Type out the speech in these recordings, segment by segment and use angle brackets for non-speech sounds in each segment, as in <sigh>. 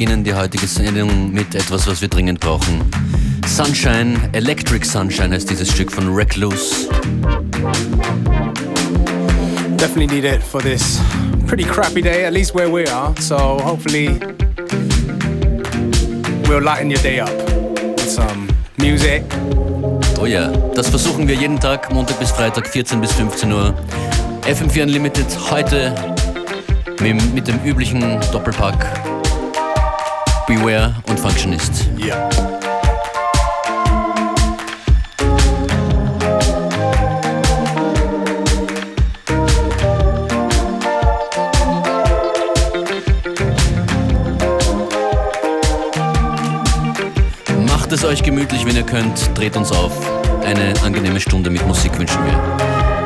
Wir beginnen die heutige Sendung mit etwas, was wir dringend brauchen. Sunshine, Electric Sunshine heißt dieses Stück von Recluse. Definitely need it for this pretty crappy day, at least where we are. So hopefully we'll lighten your day up with some music. Oh ja, das versuchen wir jeden Tag, Montag bis Freitag, 14 bis 15 Uhr. FM4 Unlimited heute mit, mit dem üblichen Doppelpack Beware und Functionist. Yeah. Macht es euch gemütlich, wenn ihr könnt. Dreht uns auf. Eine angenehme Stunde mit Musik wünschen wir.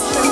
Watch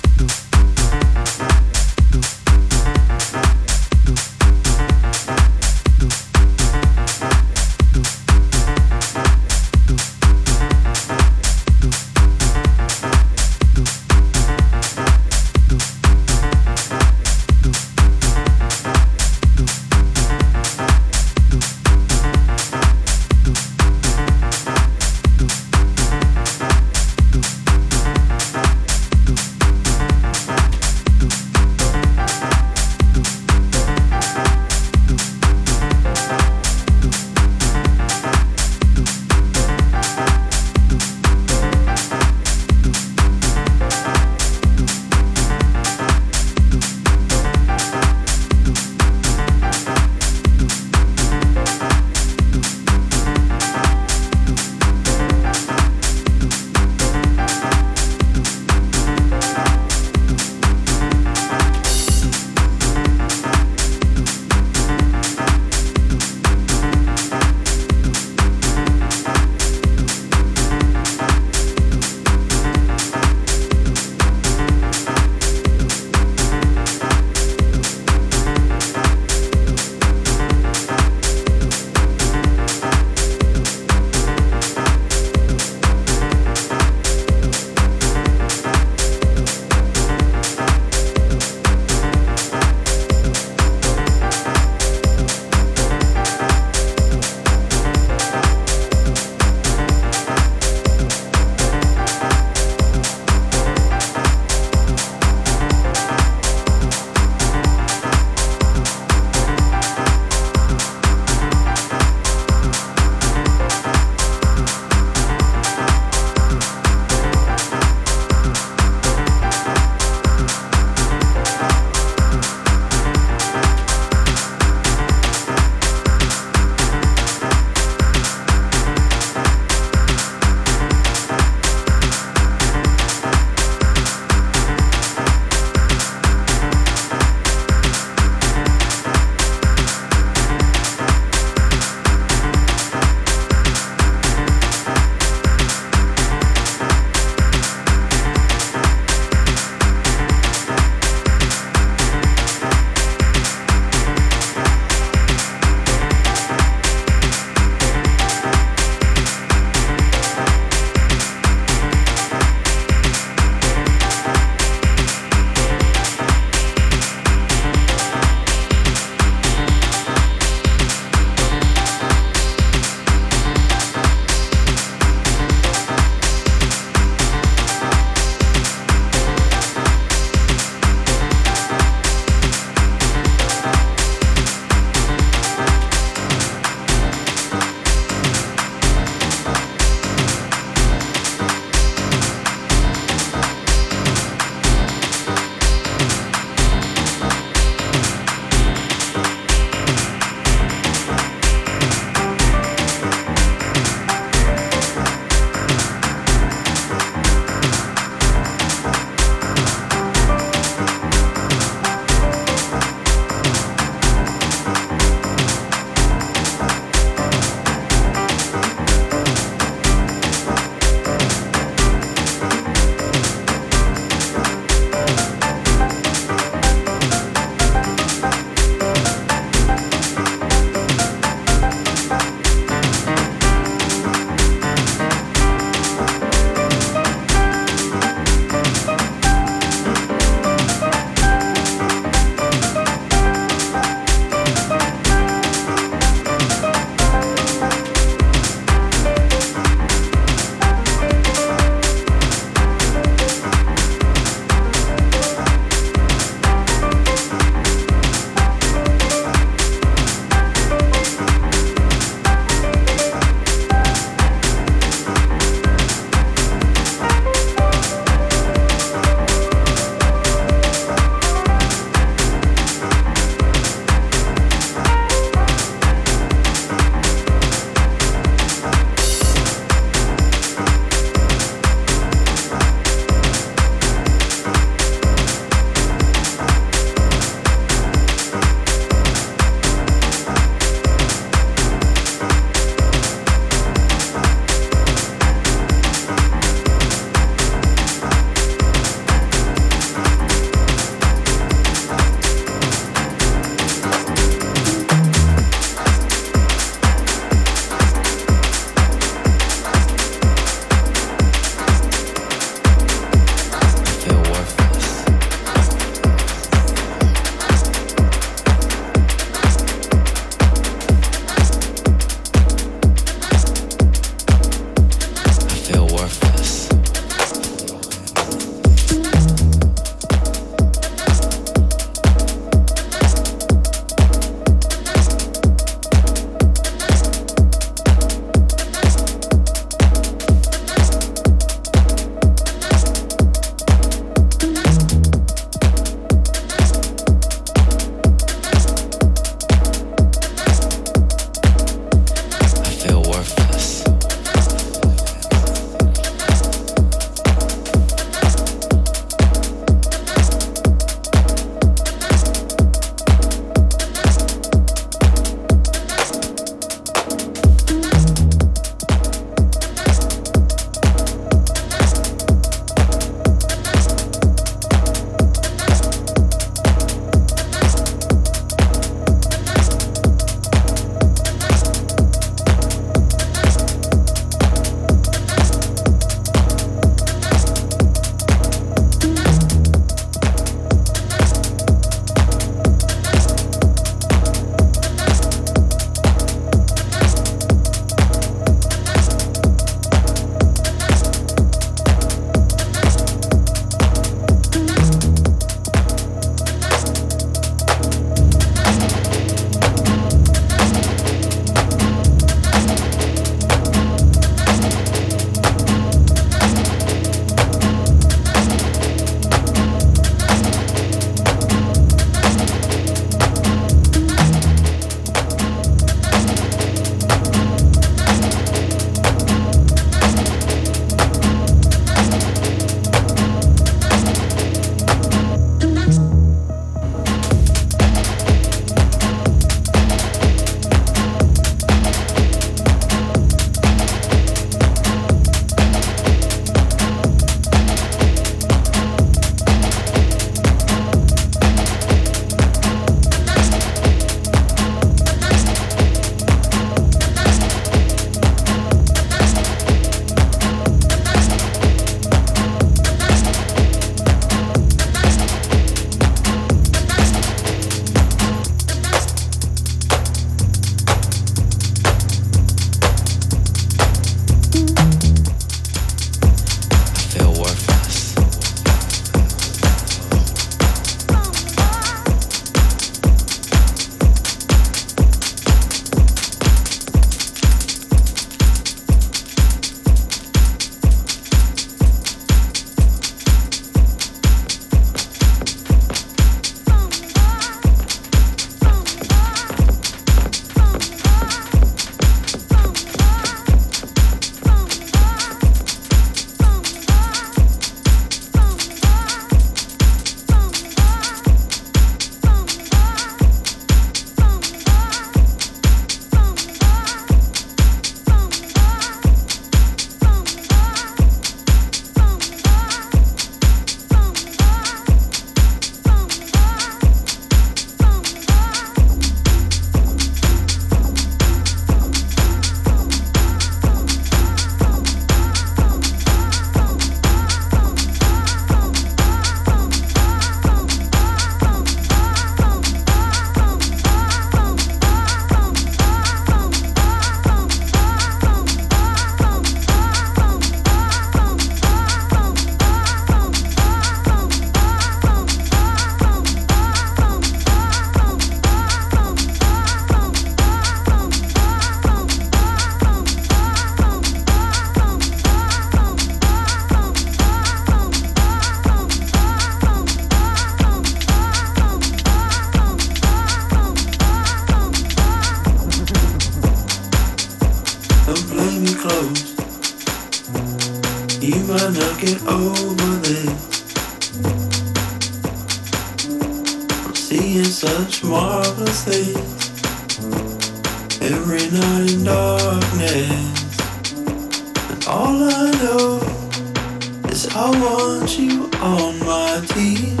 want you on my team,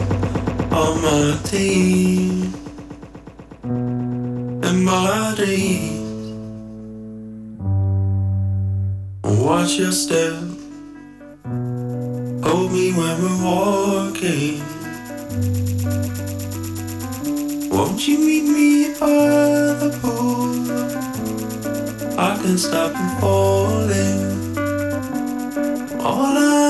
on my team. And my dreams. Watch your step. Hold me when we're walking. Won't you meet me by the pool? I can stop from falling. All I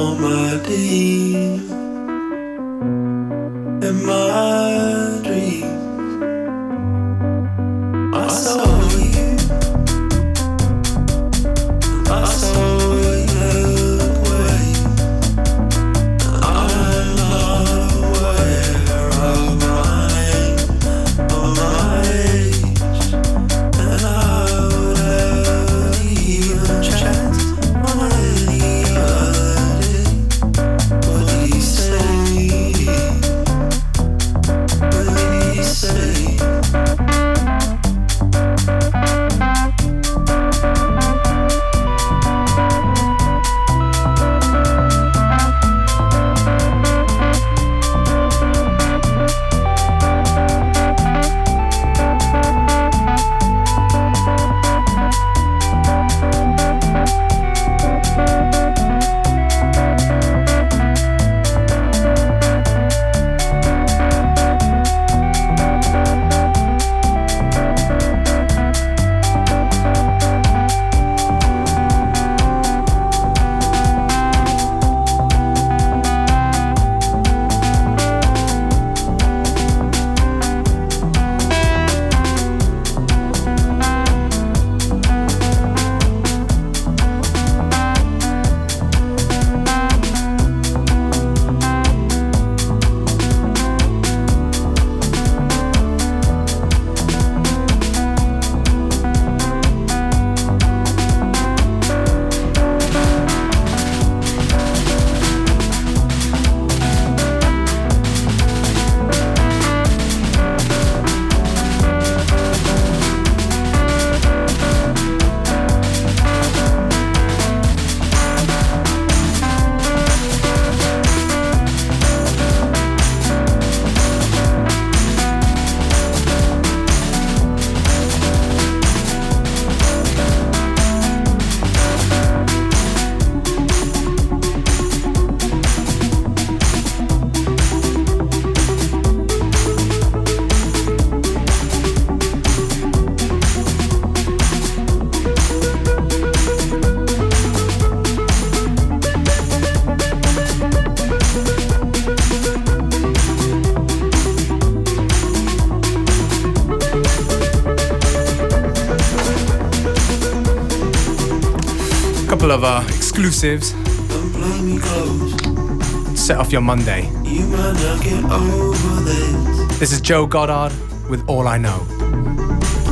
on my team. Exclusives. Don't play me close. Set off your Monday. You might not get over this. This is Joe Goddard with All I Know.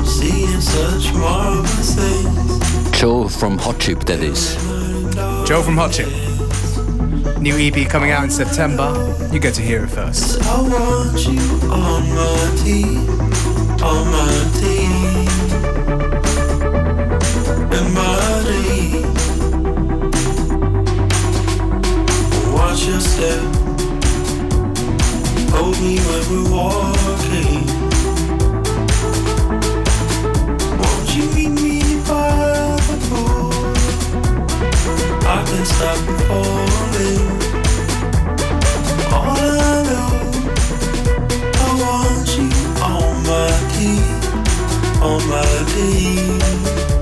Seeing such marvelous things. Joe from Hot Chip, that is. Joe from Hot Chip. New EP coming out in September. You get to hear it first. Step. Hold me when we're walking. Won't you meet me by the pool? I can stop falling. All I know, I want you on my team, on my Yes,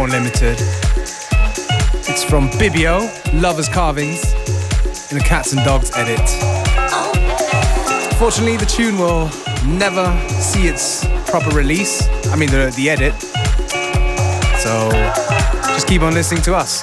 on FM4 Unlimited. It's from Bibio, Lovers Carvings, in the Cats and Dogs edit. Fortunately, the tune will never see its proper release. I mean, the, the edit. So just keep on listening to us.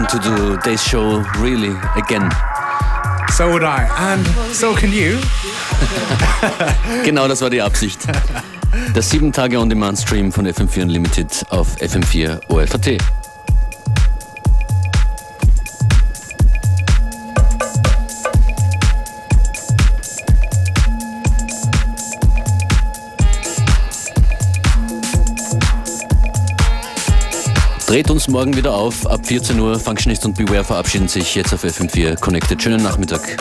Listen to today's show really again. So would I. And so can you. <laughs> Genau, das war die Absicht. <laughs> Der 7 Tage On-Demand-Stream von FM4 Unlimited auf FM4 OFAT. Dreht uns morgen wieder auf. Ab 14 Uhr. Functionist und Beware verabschieden sich jetzt auf FM4 Connected. Schönen Nachmittag.